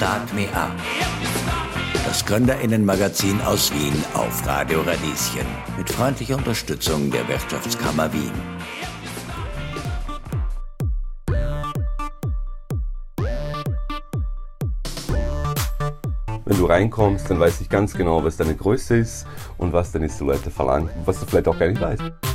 Start Me Up. Das Gründerinnenmagazin aus Wien auf Radio Radieschen mit freundlicher Unterstützung der Wirtschaftskammer Wien. Wenn du reinkommst, dann weiß ich ganz genau, was deine Größe ist und was deine Silhouette verlangt, was du vielleicht auch gar nicht weißt.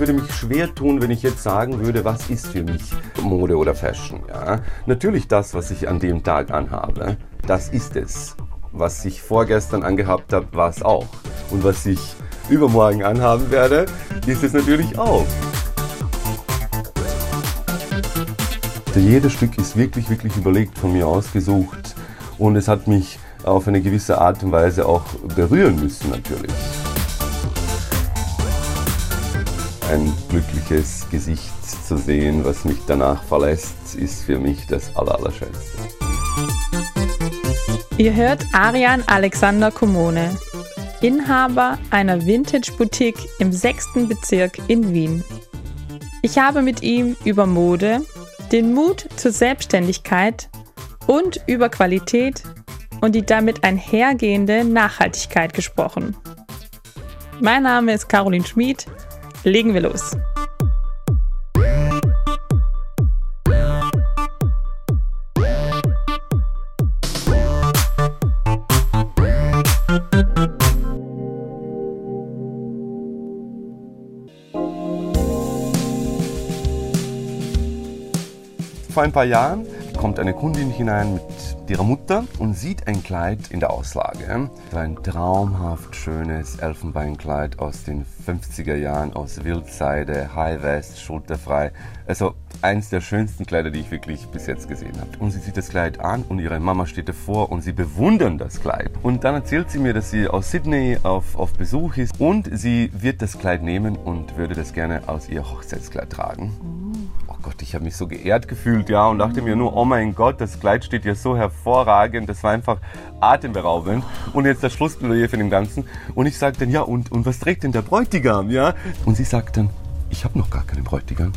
Würde mich schwer tun, wenn ich jetzt sagen würde, was ist für mich Mode oder Fashion. Ja? Natürlich das, was ich an dem Tag anhabe, das ist es. Was ich vorgestern angehabt habe, war es auch. Und was ich übermorgen anhaben werde, ist es natürlich auch. Jedes Stück ist wirklich, wirklich überlegt von mir ausgesucht und es hat mich auf eine gewisse Art und Weise auch berühren müssen natürlich. Ein glückliches Gesicht zu sehen, was mich danach verlässt, ist für mich das Allerallerschönste. Ihr hört Arian Alexander Komone, Inhaber einer Vintage-Boutique im 6. Bezirk in Wien. Ich habe mit ihm über Mode, den Mut zur Selbstständigkeit und über Qualität und die damit einhergehende Nachhaltigkeit gesprochen. Mein Name ist Caroline Schmid. Legen wir los. Vor ein paar Jahren kommt eine Kundin hinein mit ihrer Mutter und sieht ein Kleid in der Auslage. Ein traumhaft schönes Elfenbeinkleid aus den 50er Jahren, aus Wildseide, High West, schulterfrei. Also eins der schönsten Kleider, die ich wirklich bis jetzt gesehen habe. Und sie sieht das Kleid an und ihre Mama steht davor und sie bewundern das Kleid. Und dann erzählt sie mir, dass sie aus Sydney auf, auf Besuch ist und sie wird das Kleid nehmen und würde das gerne als ihr Hochzeitskleid tragen. Gott, ich habe mich so geehrt gefühlt, ja, und dachte mir nur, oh mein Gott, das Kleid steht ja so hervorragend, das war einfach atemberaubend. Und jetzt das Schlussplädoyer für den Ganzen. Und ich sage dann, ja, und, und was trägt denn der Bräutigam, ja? Und sie sagt dann, ich habe noch gar keinen Bräutigam.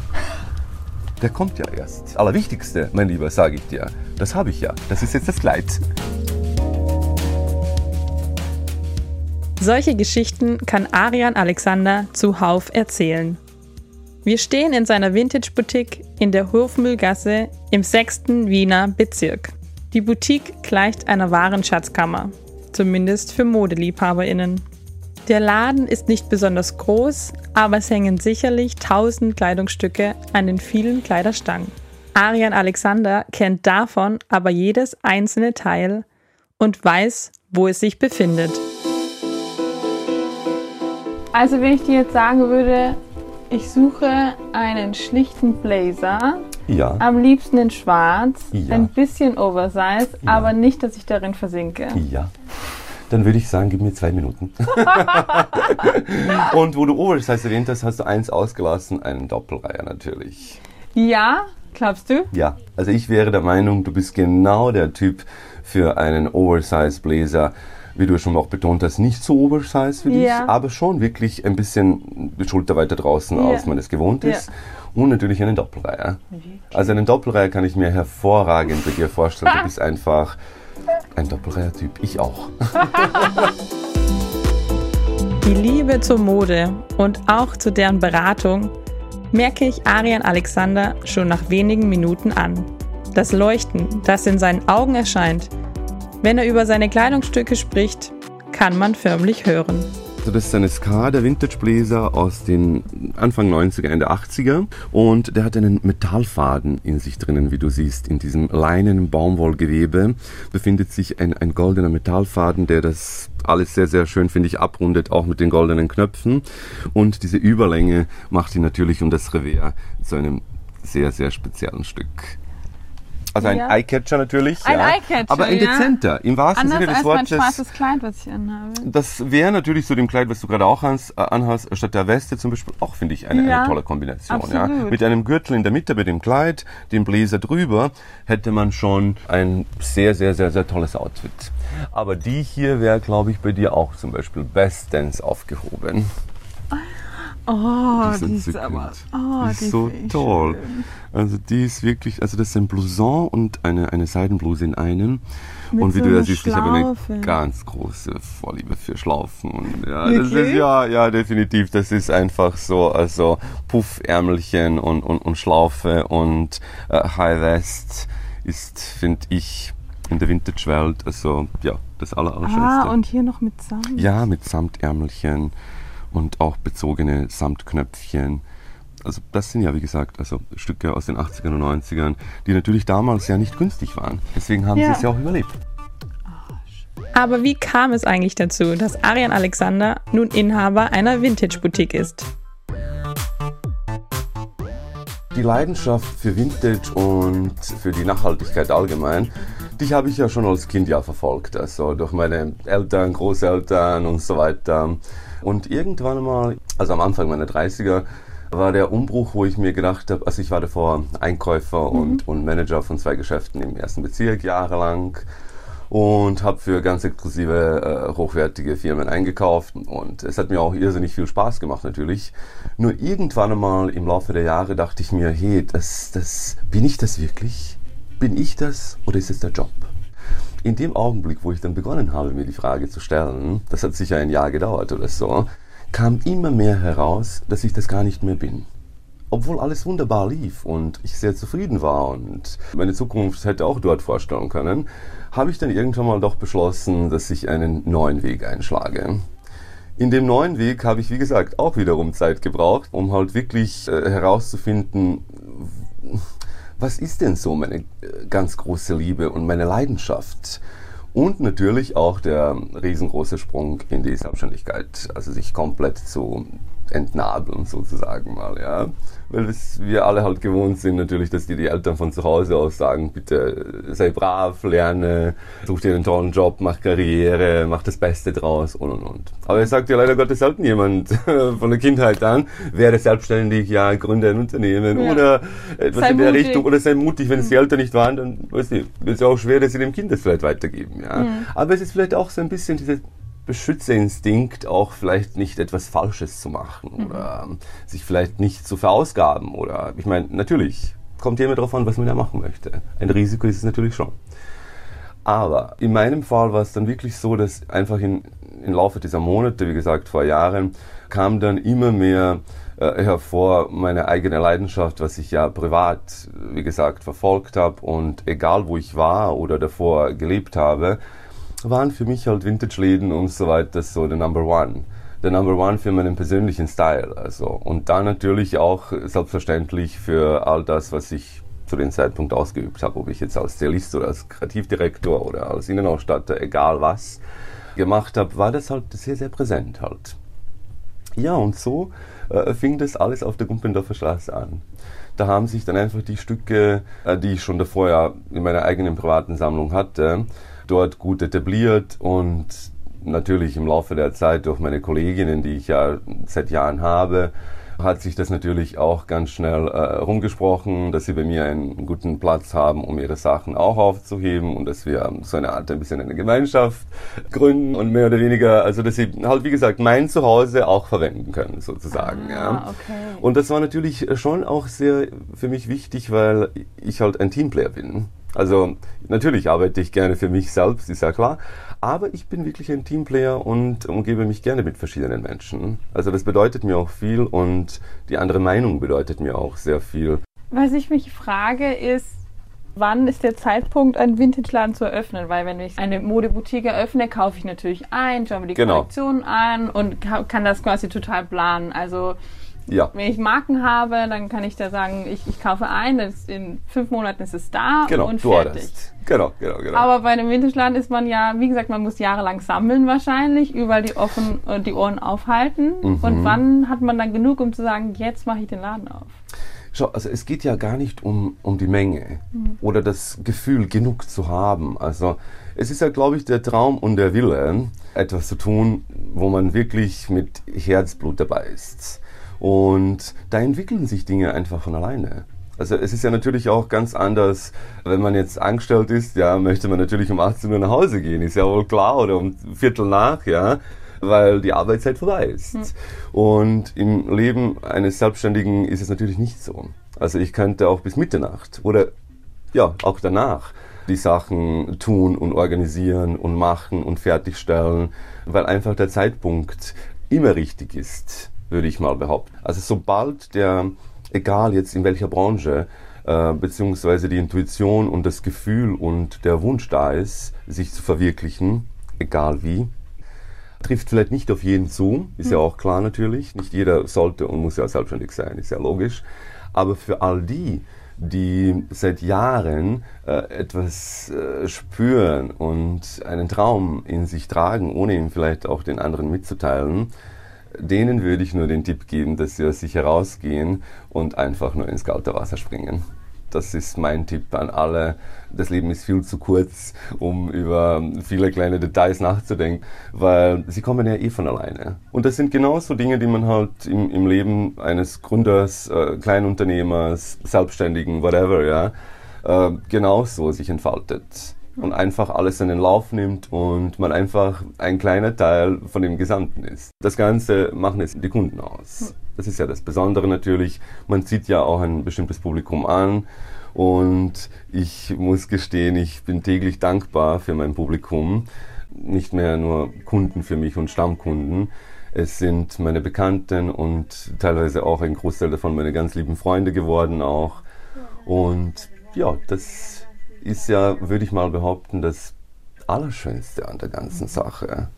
Der kommt ja erst. Allerwichtigste, mein Lieber, sage ich dir, das habe ich ja. Das ist jetzt das Kleid. Solche Geschichten kann Arian Alexander zuhauf erzählen. Wir stehen in seiner Vintage-Boutique in der Hofmühlgasse im 6. Wiener Bezirk. Die Boutique gleicht einer wahren Schatzkammer, zumindest für ModeliebhaberInnen. Der Laden ist nicht besonders groß, aber es hängen sicherlich tausend Kleidungsstücke an den vielen Kleiderstangen. Arian Alexander kennt davon aber jedes einzelne Teil und weiß, wo es sich befindet. Also wenn ich dir jetzt sagen würde, ich suche einen schlichten Blazer. Ja. Am liebsten in schwarz, Ja. ein bisschen oversized, Ja. aber nicht, dass ich darin versinke. Ja. Dann würde ich sagen, gib mir zwei Minuten. und wo du Oversize erwähnt hast, hast du eins ausgelassen, einen Doppelreiher natürlich. Ja, glaubst du? Ja, also ich wäre der Meinung, du bist genau der Typ für einen Oversize Blazer. Wie du schon auch betont hast, nicht so oversize für dich, Ja. aber schon wirklich ein bisschen die Schulter weiter draußen, Ja. als man es gewohnt Ja. ist. Und natürlich einen Doppelreiher. Also einen Doppelreiher kann ich mir hervorragend bei dir vorstellen. Du bist einfach ein Doppelreiher-Typ. Ich auch. Die Liebe zur Mode und auch zu deren Beratung merke ich Arian Alexander schon nach wenigen Minuten an. Das Leuchten, das in seinen Augen erscheint, wenn er über seine Kleidungsstücke spricht, kann man förmlich hören. Also das ist ein der Vintage Blazer aus den Anfang 90er, Ende 80er. Und der hat einen Metallfaden in sich drinnen, wie du siehst. In diesem leinen Baumwollgewebe befindet sich ein, ein goldener Metallfaden, der das alles sehr, sehr schön, finde ich, abrundet, auch mit den goldenen Knöpfen. Und diese Überlänge macht ihn natürlich um das Revers zu einem sehr, sehr speziellen Stück. Also ein Ja. Eyecatcher natürlich. Ein ja, Eyecatcher, Aber ein ja. dezenter, im wahrsten Anders Sinne des als mein Wortes. schwarzes Kleid, was ich anhabe. Das wäre natürlich zu dem Kleid, was du gerade auch äh, anhast, statt der Weste zum Beispiel, auch finde ich eine, Ja, eine tolle Kombination. Ja. Mit einem Gürtel in der Mitte bei dem Kleid, dem Bläser drüber, hätte man schon ein sehr, sehr, sehr, sehr tolles Outfit. Aber die hier wäre, glaube ich, bei dir auch zum Beispiel bestens aufgehoben. Oh, die ist die ist aber. Oh, die ist so toll. schön. Also die ist wirklich, also das ist ein Blouson und eine, eine Seidenbluse in einem. Mit und wie so du ja siehst, ich habe eine ganz große Vorliebe für Schlaufen. Und ja, das ist, ja, ja, definitiv. Das ist einfach so, also Puffärmelchen und, und, und Schlaufe und äh, High Vest ist, finde ich, in der Vintage-Welt, also ja, das aller. Ah, und hier noch mit Samt. Ja, mit Samtärmelchen und auch bezogene Samtknöpfchen. Also das sind ja, wie gesagt, also Stücke aus den 80ern und 90ern, die natürlich damals ja nicht günstig waren. Deswegen haben Ja. sie es ja auch überlebt. Aber wie kam es eigentlich dazu, dass Arian Alexander nun Inhaber einer Vintage-Boutique ist? Die Leidenschaft für Vintage und für die Nachhaltigkeit allgemein, die habe ich ja schon als Kind ja verfolgt. Also durch meine Eltern, Großeltern und so weiter. Und irgendwann einmal, also am Anfang meiner 30er, war der Umbruch, wo ich mir gedacht habe, also ich war davor Einkäufer und, und Manager von zwei Geschäften im ersten Bezirk jahrelang und habe für ganz exklusive, äh, hochwertige Firmen eingekauft. Und es hat mir auch irrsinnig viel Spaß gemacht natürlich. Nur irgendwann einmal im Laufe der Jahre dachte ich mir, hey, das, das, bin ich das wirklich? Bin ich das oder ist es der Job? In dem Augenblick, wo ich dann begonnen habe, mir die Frage zu stellen, das hat sicher ein Jahr gedauert oder so, kam immer mehr heraus, dass ich das gar nicht mehr bin obwohl alles wunderbar lief und ich sehr zufrieden war und meine Zukunft hätte auch dort vorstellen können, habe ich dann irgendwann mal doch beschlossen, dass ich einen neuen Weg einschlage. In dem neuen Weg habe ich, wie gesagt, auch wiederum Zeit gebraucht, um halt wirklich äh, herauszufinden, was ist denn so meine äh, ganz große Liebe und meine Leidenschaft? Und natürlich auch der riesengroße Sprung in die Selbstständigkeit, also sich komplett zu entnabeln sozusagen mal, ja. Weil es, wir alle halt gewohnt sind natürlich, dass dir die Eltern von zu Hause aus sagen, bitte sei brav, lerne, such dir einen tollen Job, mach Karriere, mach das Beste draus und und und. Aber es sagt ja leider Gottes selten jemand von der Kindheit an, werde selbstständig, ja, gründe ein Unternehmen Ja. oder etwas Sei in der mutig. Richtung oder sei mutig, wenn es die Eltern nicht waren, dann weiß ich, ist es auch schwer, dass sie dem Kind das vielleicht weitergeben, ja. Mhm. Aber es ist vielleicht auch so ein bisschen dieser Beschützerinstinkt, auch vielleicht nicht etwas Falsches zu machen Mhm. oder ähm, sich vielleicht nicht zu verausgaben oder, ich meine, natürlich, kommt immer darauf an, was man da machen möchte. Ein Risiko ist es natürlich schon. Aber in meinem Fall war es dann wirklich so, dass einfach in, im Laufe dieser Monate, wie gesagt vor Jahren, kam dann immer mehr äh, hervor meine eigene Leidenschaft, was ich ja privat, wie gesagt, verfolgt habe und egal wo ich war oder davor gelebt habe, waren für mich halt Vintage-Läden und so weiter so der Number One. Der Number One für meinen persönlichen Style. Also. Und dann natürlich auch selbstverständlich für all das, was ich zu dem Zeitpunkt ausgeübt habe, ob ich jetzt als Stylist oder als Kreativdirektor oder als Innenausstatter, egal was, gemacht habe, war das halt sehr, sehr präsent halt. Ja, und so äh, fing das alles auf der Gumpendorfer Straße an. Da haben sich dann einfach die Stücke, äh, die ich schon davor ja in meiner eigenen privaten Sammlung hatte, dort gut etabliert und natürlich im Laufe der Zeit durch meine Kolleginnen, die ich ja seit Jahren habe, hat sich das natürlich auch ganz schnell äh, rumgesprochen, dass sie bei mir einen guten Platz haben, um ihre Sachen auch aufzuheben und dass wir so eine Art ein bisschen eine Gemeinschaft gründen und mehr oder weniger, also dass sie halt wie gesagt mein Zuhause auch verwenden können sozusagen. ja. Ah, okay. Und das war natürlich schon auch sehr für mich wichtig, weil ich halt ein Teamplayer bin. Also natürlich arbeite ich gerne für mich selbst, ist ja klar, aber ich bin wirklich ein Teamplayer und umgebe mich gerne mit verschiedenen Menschen. Also das bedeutet mir auch viel und die andere Meinung bedeutet mir auch sehr viel. Was ich mich frage ist, wann ist der Zeitpunkt, einen Vintage-Laden zu eröffnen? Weil wenn ich eine Modeboutique eröffne, kaufe ich natürlich ein, schaue mir die Genau. Kollektion an und ka- kann das quasi total planen. Also Ja, wenn ich Marken habe, dann kann ich da sagen, ich, ich kaufe ein, in fünf Monaten ist es da genau, und fertig. hattest. Genau, genau, genau. Aber bei einem Vintage-Laden ist man ja, wie gesagt, man muss jahrelang sammeln wahrscheinlich, überall die, offen, äh, die Ohren aufhalten. Mhm. Und wann hat man dann genug, um zu sagen, jetzt mache ich den Laden auf? Schau, also es geht ja gar nicht um, um die Menge oder das Gefühl, genug zu haben. Also es ist ja, glaube ich, der Traum und der Wille, etwas zu tun, wo man wirklich mit Herzblut dabei ist. Und da entwickeln sich Dinge einfach von alleine. Also es ist ja natürlich auch ganz anders, wenn man jetzt angestellt ist, ja, möchte man natürlich um 18 Uhr nach Hause gehen, ist ja wohl klar, oder um Viertel nach, ja. weil die Arbeitszeit vorbei ist. Mhm. Und im Leben eines Selbstständigen ist es natürlich nicht so. Also ich könnte auch bis Mitternacht oder ja, auch danach die Sachen tun und organisieren und machen und fertigstellen, weil einfach der Zeitpunkt immer richtig ist, würde ich mal behaupten. Also sobald der, egal jetzt in welcher Branche, äh, beziehungsweise die Intuition und das Gefühl und der Wunsch da ist, sich zu verwirklichen, egal wie, trifft vielleicht nicht auf jeden zu, ist ja hm. auch klar natürlich. Nicht jeder sollte und muss ja selbstständig sein, ist ja logisch. Aber für all die, die seit Jahren äh, etwas äh, spüren und einen Traum in sich tragen, ohne ihn vielleicht auch den anderen mitzuteilen, denen würde ich nur den Tipp geben, dass sie aus sich herausgehen und einfach nur ins kalte Wasser springen. Das ist mein Tipp an alle. Das Leben ist viel zu kurz, um über viele kleine Details nachzudenken, weil sie kommen ja eh von alleine. Und das sind genauso Dinge, die man halt im, im Leben eines Gründers, äh, Kleinunternehmers, Selbstständigen, whatever, ja, äh, genauso sich entfaltet und einfach alles in den Lauf nimmt und man einfach ein kleiner Teil von dem Gesamten ist. Das Ganze machen jetzt die Kunden aus. Das ist ja das Besondere natürlich. Man zieht ja auch ein bestimmtes Publikum an und ich muss gestehen, ich bin täglich dankbar für mein Publikum. Nicht mehr nur Kunden für mich und Stammkunden. Es sind meine Bekannten und teilweise auch ein Großteil davon meine ganz lieben Freunde geworden auch. Und ja, das ist ja, würde ich mal behaupten, das Allerschönste an der ganzen Sache.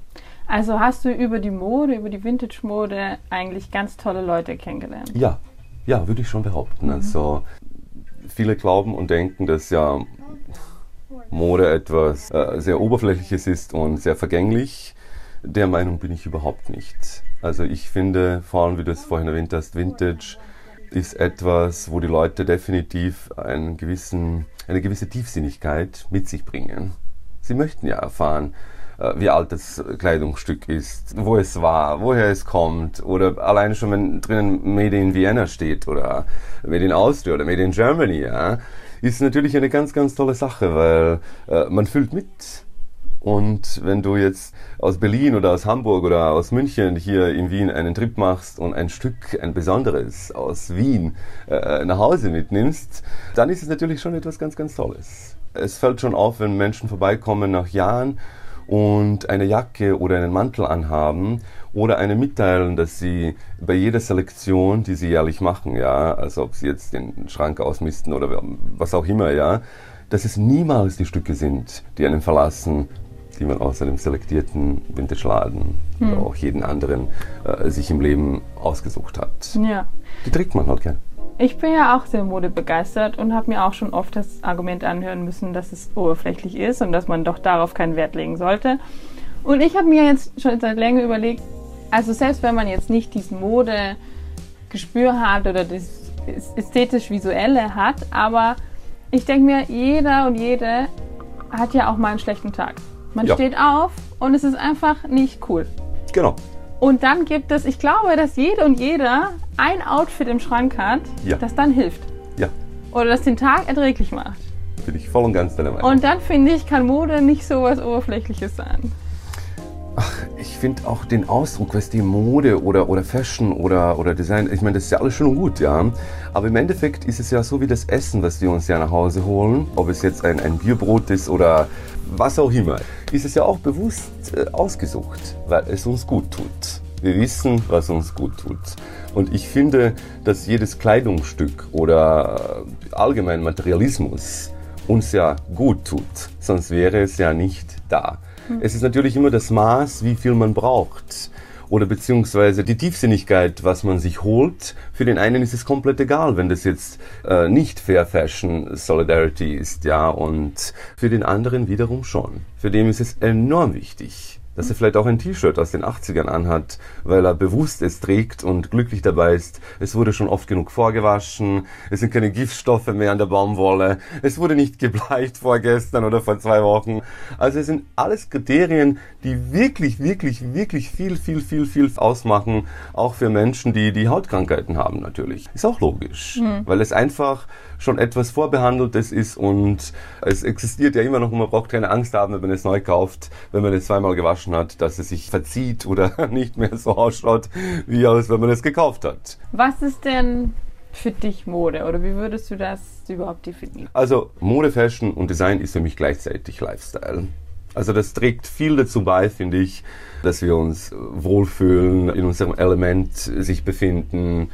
Also hast du über die Mode, über die Vintage-Mode eigentlich ganz tolle Leute kennengelernt? Ja, ja, würde ich schon behaupten. Mhm. Also viele glauben und denken, dass ja Mode etwas äh, sehr Oberflächliches ist und sehr vergänglich. Der Meinung bin ich überhaupt nicht. Also ich finde, vor allem wie du es vorhin erwähnt hast, Vintage ist etwas, wo die Leute definitiv einen gewissen, eine gewisse Tiefsinnigkeit mit sich bringen. Sie möchten ja erfahren, äh, wie alt das Kleidungsstück ist, wo es war, woher es kommt oder alleine schon, wenn drinnen Made in Vienna steht oder Made in Austria oder Made in Germany, ja, ist natürlich eine ganz, ganz tolle Sache, weil äh, man fühlt mit und wenn du jetzt aus Berlin oder aus Hamburg oder aus München hier in Wien einen Trip machst und ein Stück, ein besonderes aus Wien äh, nach Hause mitnimmst, dann ist es natürlich schon etwas ganz, ganz Tolles. Es fällt schon auf, wenn Menschen vorbeikommen nach Jahren und eine Jacke oder einen Mantel anhaben oder eine mitteilen, dass sie bei jeder Selektion, die sie jährlich machen, ja, also ob sie jetzt den Schrank ausmisten oder was auch immer, ja, dass es niemals die Stücke sind, die einen verlassen, die man aus einem selektierten Vintage-Laden hm. oder auch jeden anderen äh, sich im Leben ausgesucht hat. Ja. Die trägt man halt gern. Ich bin ja auch sehr modebegeistert und habe mir auch schon oft das Argument anhören müssen, dass es oberflächlich ist und dass man doch darauf keinen Wert legen sollte. Und ich habe mir jetzt schon seit länge überlegt, also selbst wenn man jetzt nicht diesen Modegespür hat oder das ästhetisch-visuelle hat, aber ich denke mir, jeder und jede hat ja auch mal einen schlechten Tag. Man ja. steht auf und es ist einfach nicht cool. Genau. Und dann gibt es, ich glaube, dass jede und jeder ein Outfit im Schrank hat, ja. das dann hilft. Ja. Oder das den Tag erträglich macht. Bin ich voll und ganz deiner Meinung. Und dann finde ich, kann Mode nicht so was Oberflächliches sein. Ach, ich finde auch den Ausdruck, was die Mode oder, oder Fashion oder, oder Design, ich meine, das ist ja alles schön und gut, ja. Aber im Endeffekt ist es ja so wie das Essen, was wir uns ja nach Hause holen. Ob es jetzt ein, ein Bierbrot ist oder was auch immer, ist es ja auch bewusst äh, ausgesucht, weil es uns gut tut. Wir wissen, was uns gut tut. Und ich finde, dass jedes Kleidungsstück oder äh, allgemein Materialismus uns ja gut tut, sonst wäre es ja nicht da. Hm. Es ist natürlich immer das Maß, wie viel man braucht oder beziehungsweise die Tiefsinnigkeit, was man sich holt. Für den einen ist es komplett egal, wenn das jetzt äh, nicht Fair Fashion Solidarity ist, ja, und für den anderen wiederum schon. Für den ist es enorm wichtig dass er vielleicht auch ein T-Shirt aus den 80ern anhat, weil er bewusst es trägt und glücklich dabei ist. Es wurde schon oft genug vorgewaschen, es sind keine Giftstoffe mehr an der Baumwolle, es wurde nicht gebleicht vorgestern oder vor zwei Wochen. Also es sind alles Kriterien, die wirklich, wirklich, wirklich viel, viel, viel, viel ausmachen, auch für Menschen, die die Hautkrankheiten haben natürlich. Ist auch logisch, mhm. weil es einfach schon etwas Vorbehandeltes ist und es existiert ja immer noch und man braucht keine Angst haben, wenn man es neu kauft, wenn man es zweimal gewaschen hat, dass es sich verzieht oder nicht mehr so ausschaut, wie aus, wenn man es gekauft hat. Was ist denn für dich Mode oder wie würdest du das überhaupt definieren? Also Mode, Fashion und Design ist für mich gleichzeitig Lifestyle. Also das trägt viel dazu bei, finde ich, dass wir uns wohlfühlen, in unserem Element sich befinden.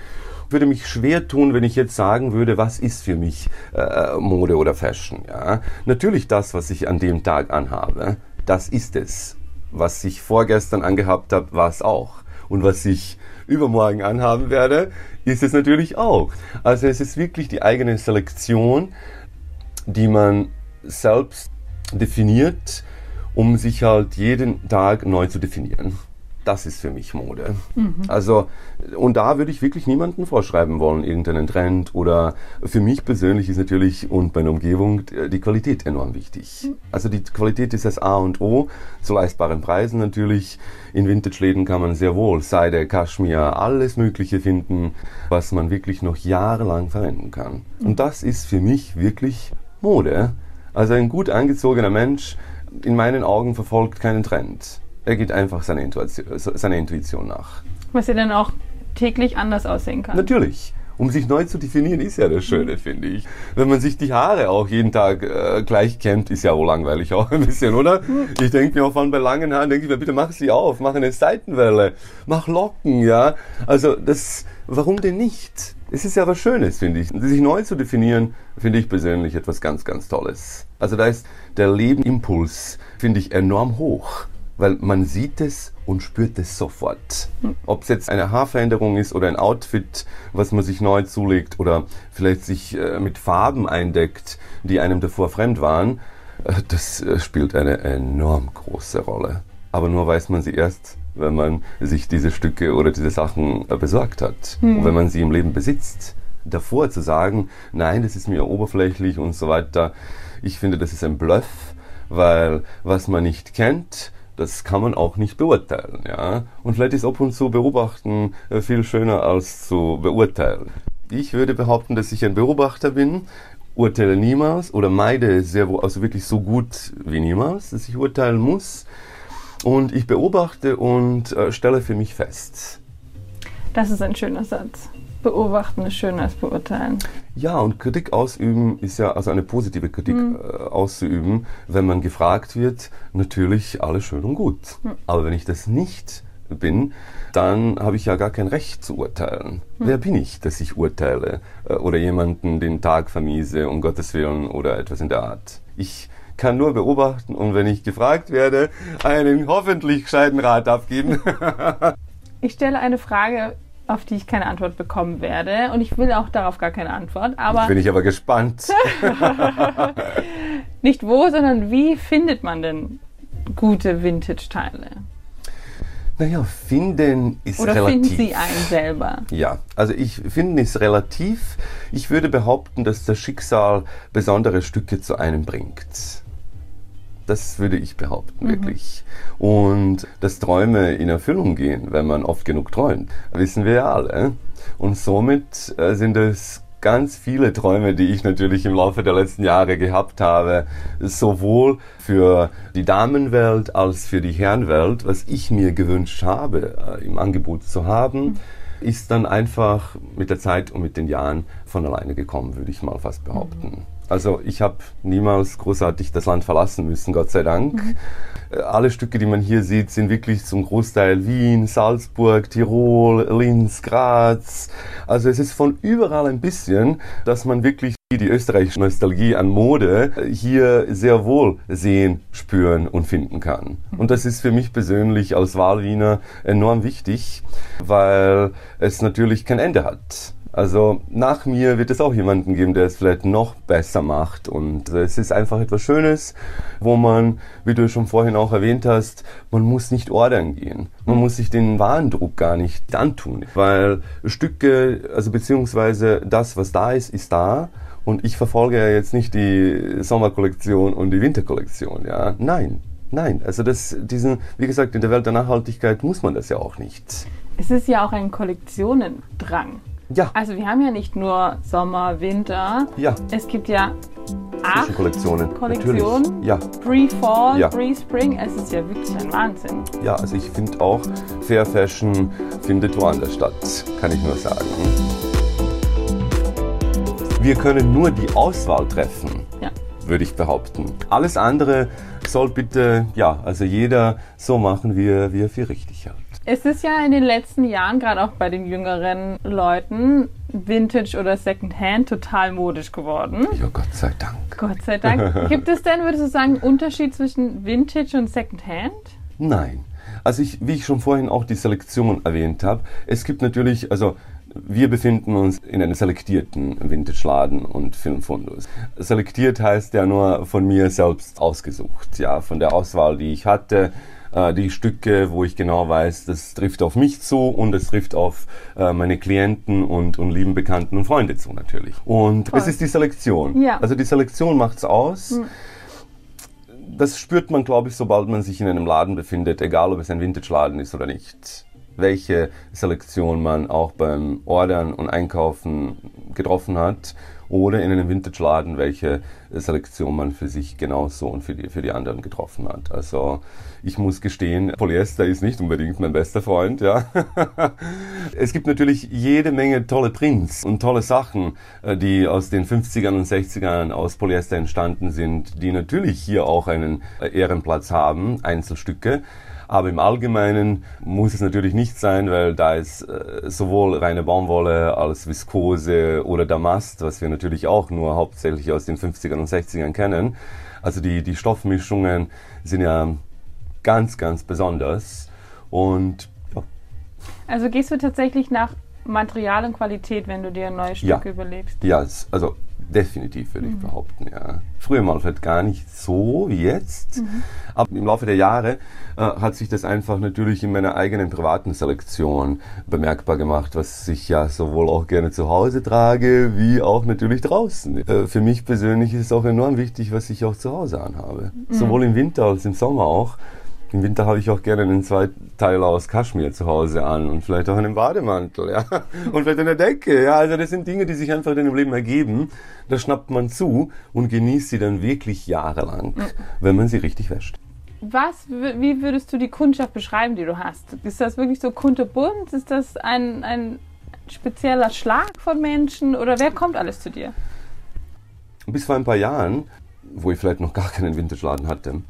Ich würde mich schwer tun, wenn ich jetzt sagen würde, was ist für mich äh, Mode oder Fashion. Ja? Natürlich das, was ich an dem Tag anhabe, das ist es. Was ich vorgestern angehabt habe, war es auch. Und was ich übermorgen anhaben werde, ist es natürlich auch. Also es ist wirklich die eigene Selektion, die man selbst definiert, um sich halt jeden Tag neu zu definieren. Das ist für mich Mode. Mhm. Also, und da würde ich wirklich niemanden vorschreiben wollen, irgendeinen Trend oder für mich persönlich ist natürlich und meine Umgebung die Qualität enorm wichtig. Mhm. Also die Qualität ist das A und O, zu leistbaren Preisen natürlich. In Vintage-Läden kann man sehr wohl Seide, Kaschmir, alles Mögliche finden, was man wirklich noch jahrelang verwenden kann. Mhm. Und das ist für mich wirklich Mode. Also ein gut angezogener Mensch, in meinen Augen verfolgt keinen Trend. Er geht einfach seiner Intuition, seiner Intuition nach. Was ja dann auch täglich anders aussehen kann. Natürlich. Um sich neu zu definieren, ist ja das Schöne, finde ich. Wenn man sich die Haare auch jeden Tag äh, gleich kämmt, ist ja wohl langweilig auch ein bisschen, oder? Ich denke mir auch von bei langen Haaren, denke ich mir, bitte mach sie auf, mach eine Seitenwelle, mach Locken, ja. Also das, warum denn nicht? Es ist ja was Schönes, finde ich. Sich neu zu definieren, finde ich persönlich etwas ganz, ganz Tolles. Also da ist der Lebenimpuls, finde ich, enorm hoch weil man sieht es und spürt es sofort. Ob es jetzt eine Haarveränderung ist oder ein Outfit, was man sich neu zulegt oder vielleicht sich äh, mit Farben eindeckt, die einem davor fremd waren, äh, das äh, spielt eine enorm große Rolle. Aber nur weiß man sie erst, wenn man sich diese Stücke oder diese Sachen äh, besorgt hat mhm. und wenn man sie im Leben besitzt. Davor zu sagen, nein, das ist mir oberflächlich und so weiter, ich finde, das ist ein Bluff, weil was man nicht kennt, das kann man auch nicht beurteilen. Ja? Und vielleicht ist ab und zu beobachten äh, viel schöner als zu beurteilen. Ich würde behaupten, dass ich ein Beobachter bin, urteile niemals oder meide sehr also wirklich so gut wie niemals, dass ich urteilen muss. Und ich beobachte und äh, stelle für mich fest. Das ist ein schöner Satz. Beobachten ist schöner als beurteilen. Ja, und Kritik ausüben ist ja, also eine positive Kritik mhm. äh, auszuüben, wenn man gefragt wird, natürlich alles schön und gut. Mhm. Aber wenn ich das nicht bin, dann habe ich ja gar kein Recht zu urteilen. Mhm. Wer bin ich, dass ich urteile äh, oder jemanden den Tag vermiese, um Gottes Willen oder etwas in der Art? Ich kann nur beobachten und wenn ich gefragt werde, einen hoffentlich gescheiten Rat abgeben. ich stelle eine Frage auf die ich keine Antwort bekommen werde. Und ich will auch darauf gar keine Antwort. Aber Jetzt bin ich aber gespannt. nicht wo, sondern wie findet man denn gute Vintage-Teile? Naja, finden ist Oder relativ. Oder finden Sie einen selber? Ja, also ich finde es relativ. Ich würde behaupten, dass das Schicksal besondere Stücke zu einem bringt. Das würde ich behaupten, mhm. wirklich. Und dass Träume in Erfüllung gehen, wenn man oft genug träumt, wissen wir ja alle. Und somit äh, sind es ganz viele Träume, die ich natürlich im Laufe der letzten Jahre gehabt habe, sowohl für die Damenwelt als für die Herrenwelt, was ich mir gewünscht habe, äh, im Angebot zu haben. Mhm ist dann einfach mit der Zeit und mit den Jahren von alleine gekommen, würde ich mal fast behaupten. Mhm. Also ich habe niemals großartig das Land verlassen müssen, Gott sei Dank. Mhm. Äh, alle Stücke, die man hier sieht, sind wirklich zum Großteil Wien, Salzburg, Tirol, Linz, Graz. Also es ist von überall ein bisschen, dass man wirklich die österreichische Nostalgie an Mode hier sehr wohl sehen, spüren und finden kann. Und das ist für mich persönlich als Wahlwiener enorm wichtig, weil es natürlich kein Ende hat. Also nach mir wird es auch jemanden geben, der es vielleicht noch besser macht. Und es ist einfach etwas Schönes, wo man, wie du schon vorhin auch erwähnt hast, man muss nicht ordern gehen. Man muss sich den Warendruck gar nicht antun. Weil Stücke, also beziehungsweise das, was da ist, ist da. Und ich verfolge ja jetzt nicht die Sommerkollektion und die Winterkollektion, ja. Nein, nein. Also das, diesen, wie gesagt, in der Welt der Nachhaltigkeit muss man das ja auch nicht. Es ist ja auch ein Kollektionendrang. Ja. Also wir haben ja nicht nur Sommer, Winter. Ja. Es gibt ja acht. Kollektionen. Natürlich. Ja. Pre-Fall, Ja. Pre-Spring. Es ist ja wirklich ein Wahnsinn. Ja, also ich finde auch, Fair Fashion findet woanders statt, kann ich nur sagen. Wir können nur die Auswahl treffen, Ja. würde ich behaupten. Alles andere soll bitte, ja, also jeder so machen, wie er, wie er für richtig hält. Es ist ja in den letzten Jahren, gerade auch bei den jüngeren Leuten, Vintage oder Secondhand total modisch geworden. Ja, Gott sei Dank. Gott sei Dank. Gibt es denn, würdest du sagen, einen Unterschied zwischen Vintage und Secondhand? Nein. Also ich, wie ich schon vorhin auch die Selektion erwähnt habe, es gibt natürlich, also wir befinden uns in einem selektierten Vintage-Laden und Filmfundus. Selektiert heißt ja nur von mir selbst ausgesucht, ja, von der Auswahl, die ich hatte, äh, die Stücke, wo ich genau weiß, das trifft auf mich zu und es trifft auf äh, meine Klienten und, und lieben Bekannten und Freunde zu natürlich. Und Toll. es ist die Selektion. Ja. Also die Selektion macht's aus das spürt man, glaube ich, sobald man sich in einem Laden befindet, egal ob es ein Vintage-Laden ist oder nicht. Welche Selektion man auch beim Ordern und Einkaufen getroffen hat oder in einem Vintage-Laden, welche Selektion man für sich genauso und für die, für die anderen getroffen hat. Also ich muss gestehen, Polyester ist nicht unbedingt mein bester Freund, ja. es gibt natürlich jede Menge tolle Prints und tolle Sachen, äh, die aus den 50ern und 60ern aus Polyester entstanden sind, die natürlich hier auch einen äh, Ehrenplatz haben, Einzelstücke. Aber im Allgemeinen muss es natürlich nicht sein, weil da ist äh, sowohl reine Baumwolle als Viskose oder Damast, was wir natürlich auch nur hauptsächlich aus den 50ern und 60ern kennen. Also die, die Stoffmischungen sind ja ganz, ganz besonders. Und ja, Also gehst du tatsächlich nach Material und Qualität, wenn du dir neue Stücke Ja. überlegst? ja also definitiv würde ich behaupten, ja. Früher mal vielleicht gar nicht so wie jetzt. Aber im Laufe der Jahre äh, hat sich das einfach natürlich in meiner eigenen privaten Selektion bemerkbar gemacht, was ich ja sowohl auch gerne zu Hause trage, wie auch natürlich draußen. Äh, für mich persönlich ist es auch enorm wichtig, was ich auch zu Hause anhabe. Sowohl im Winter als im Sommer auch. Im Winter habe ich auch gerne einen Zweiteiler aus Kaschmir zu Hause an und vielleicht auch einen Bademantel, ja. Und vielleicht eine Decke, ja. Also das sind Dinge, die sich einfach in deinem Leben ergeben. Da schnappt man zu und genießt sie dann wirklich jahrelang, wenn man sie richtig wäscht. Was, wie würdest du die Kundschaft beschreiben, die du hast? Ist das wirklich so kunterbunt? Ist das ein, ein spezieller Schlag von Menschen oder wer kommt alles zu dir? Bis vor ein paar Jahren, wo ich vielleicht noch gar keinen Vintage-Laden hatte,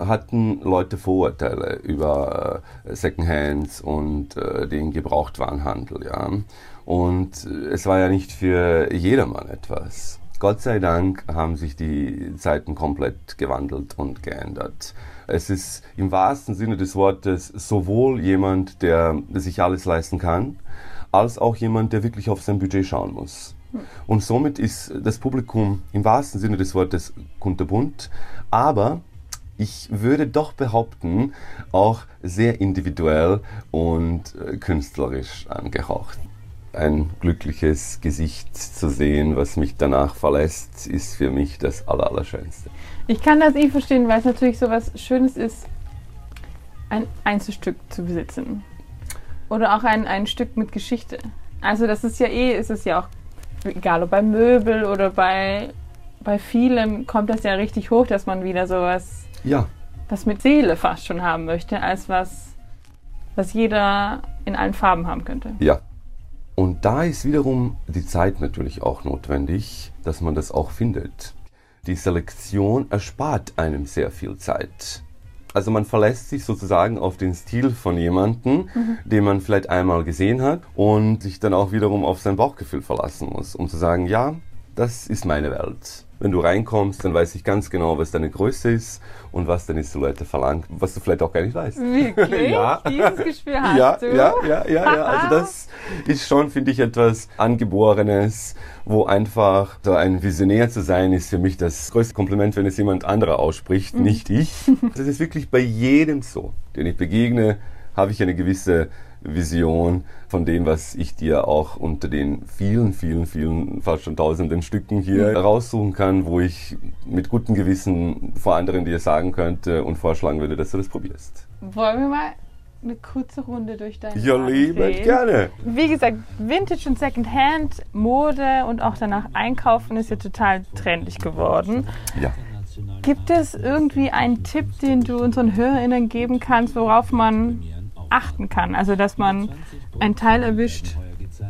hatten Leute Vorurteile über äh, Secondhands und äh, den Gebrauchtwarenhandel, ja. Und äh, es war ja nicht für jedermann etwas. Gott sei Dank haben sich die Zeiten komplett gewandelt und geändert. Es ist im wahrsten Sinne des Wortes sowohl jemand, der sich alles leisten kann, als auch jemand, der wirklich auf sein Budget schauen muss. Und somit ist das Publikum im wahrsten Sinne des Wortes kunterbunt, aber ich würde doch behaupten, auch sehr individuell und äh, künstlerisch angehaucht. Ein glückliches Gesicht zu sehen, was mich danach verlässt, ist für mich das Aller- Allerschönste. Ich kann das eh verstehen, weil es natürlich so was Schönes ist, ein Einzelstück zu besitzen. Oder auch ein, ein Stück mit Geschichte. Also das ist ja eh, ist es ja auch, egal ob bei Möbel oder bei, bei vielem, kommt das ja richtig hoch, dass man wieder sowas, Ja, was mit Seele fast schon haben möchte, als was, was jeder in allen Farben haben könnte. Ja. Und da ist wiederum die Zeit natürlich auch notwendig, dass man das auch findet. Die Selektion erspart einem sehr viel Zeit. Also man verlässt sich sozusagen auf den Stil von jemandem, den man vielleicht einmal gesehen hat und sich dann auch wiederum auf sein Bauchgefühl verlassen muss, um zu sagen, ja, das ist meine Welt. Wenn du reinkommst, dann weiß ich ganz genau, was deine Größe ist und was deine Silhouette verlangt, was du vielleicht auch gar nicht weißt. Wirklich? Ja. Dieses Gespür hast ja, du? Ja, ja, ja, ja. Also das ist schon, finde ich, etwas Angeborenes, wo einfach so ein Visionär zu sein, ist für mich das größte Kompliment, wenn es jemand anderer ausspricht, Mhm. nicht ich. Das ist wirklich bei jedem so, den ich begegne, habe ich eine gewisse Vision von dem, was ich dir auch unter den vielen, vielen, vielen, fast schon tausenden Stücken hier raussuchen kann, wo ich mit gutem Gewissen vor anderen dir sagen könnte und vorschlagen würde, dass du das probierst. Wollen wir mal eine kurze Runde durch deine Ja, liebend gerne. Wie gesagt, Vintage und Secondhand, Mode und auch danach Einkaufen ist ja total trendig geworden. Ja. Gibt es irgendwie einen Tipp, den du unseren HörerInnen geben kannst, worauf man achten kann? Also, dass man ein Teil erwischt,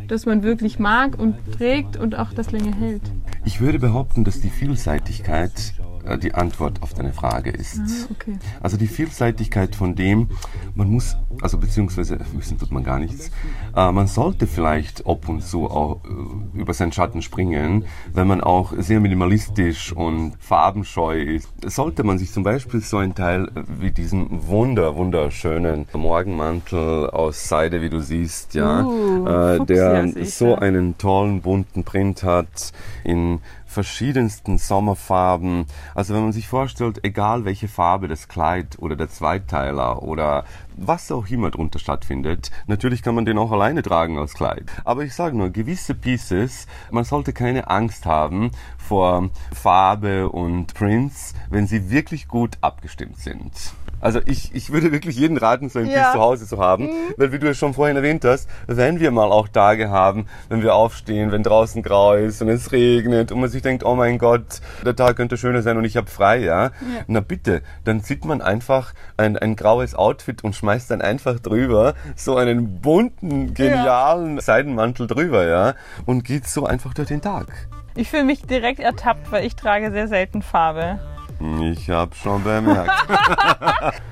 das man wirklich mag und trägt und auch das länger hält. Ich würde behaupten, dass die Vielseitigkeit die Antwort auf deine Frage ist. Ah, okay. Also die Vielseitigkeit von dem, man muss, also beziehungsweise müssen tut man gar nichts, äh, man sollte vielleicht ab und zu auch äh, über seinen Schatten springen, wenn man auch sehr minimalistisch und farbenscheu ist. Sollte man sich zum Beispiel so ein Teil äh, wie diesen wunder, wunderschönen Morgenmantel aus Seide, wie du siehst, ja, Uh, äh, der so einen tollen bunten Print hat in verschiedensten Sommerfarben. Also wenn man sich vorstellt, egal welche Farbe das Kleid oder der Zweiteiler oder was auch immer drunter stattfindet, natürlich kann man den auch alleine tragen als Kleid. Aber ich sage nur, gewisse Pieces, man sollte keine Angst haben vor Farbe und Prints, wenn sie wirklich gut abgestimmt sind. Also ich, ich würde wirklich jeden raten, so ein Ja. Piece zu Hause zu haben, weil wie du es schon vorhin erwähnt hast, wenn wir mal auch Tage haben, wenn wir aufstehen, wenn draußen grau ist und es regnet und man sich denkt, oh mein Gott, der Tag könnte schöner sein und ich habe frei, ja? Na bitte, dann sieht man einfach ein, ein graues Outfit und schmeißt dann einfach drüber so einen bunten, genialen Seidenmantel drüber, ja? Und geht so einfach durch den Tag. Ich fühle mich direkt ertappt, weil ich trage sehr selten Farbe. Ich habe schon bemerkt.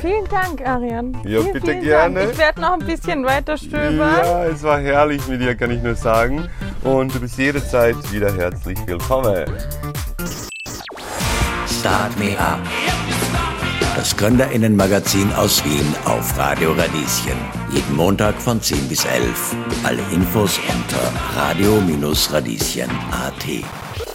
Vielen Dank, Arian. Ja, vielen, bitte vielen gerne. Dank. Ich werde noch ein bisschen weiter stöbern. Ja, es war herrlich mit dir, kann ich nur sagen. Und du bist jederzeit wieder herzlich willkommen. Start Me Up. Das Gründerinnenmagazin aus Wien auf Radio Radieschen. Jeden Montag von 10 bis 11. Alle Infos unter radio-radieschen.at.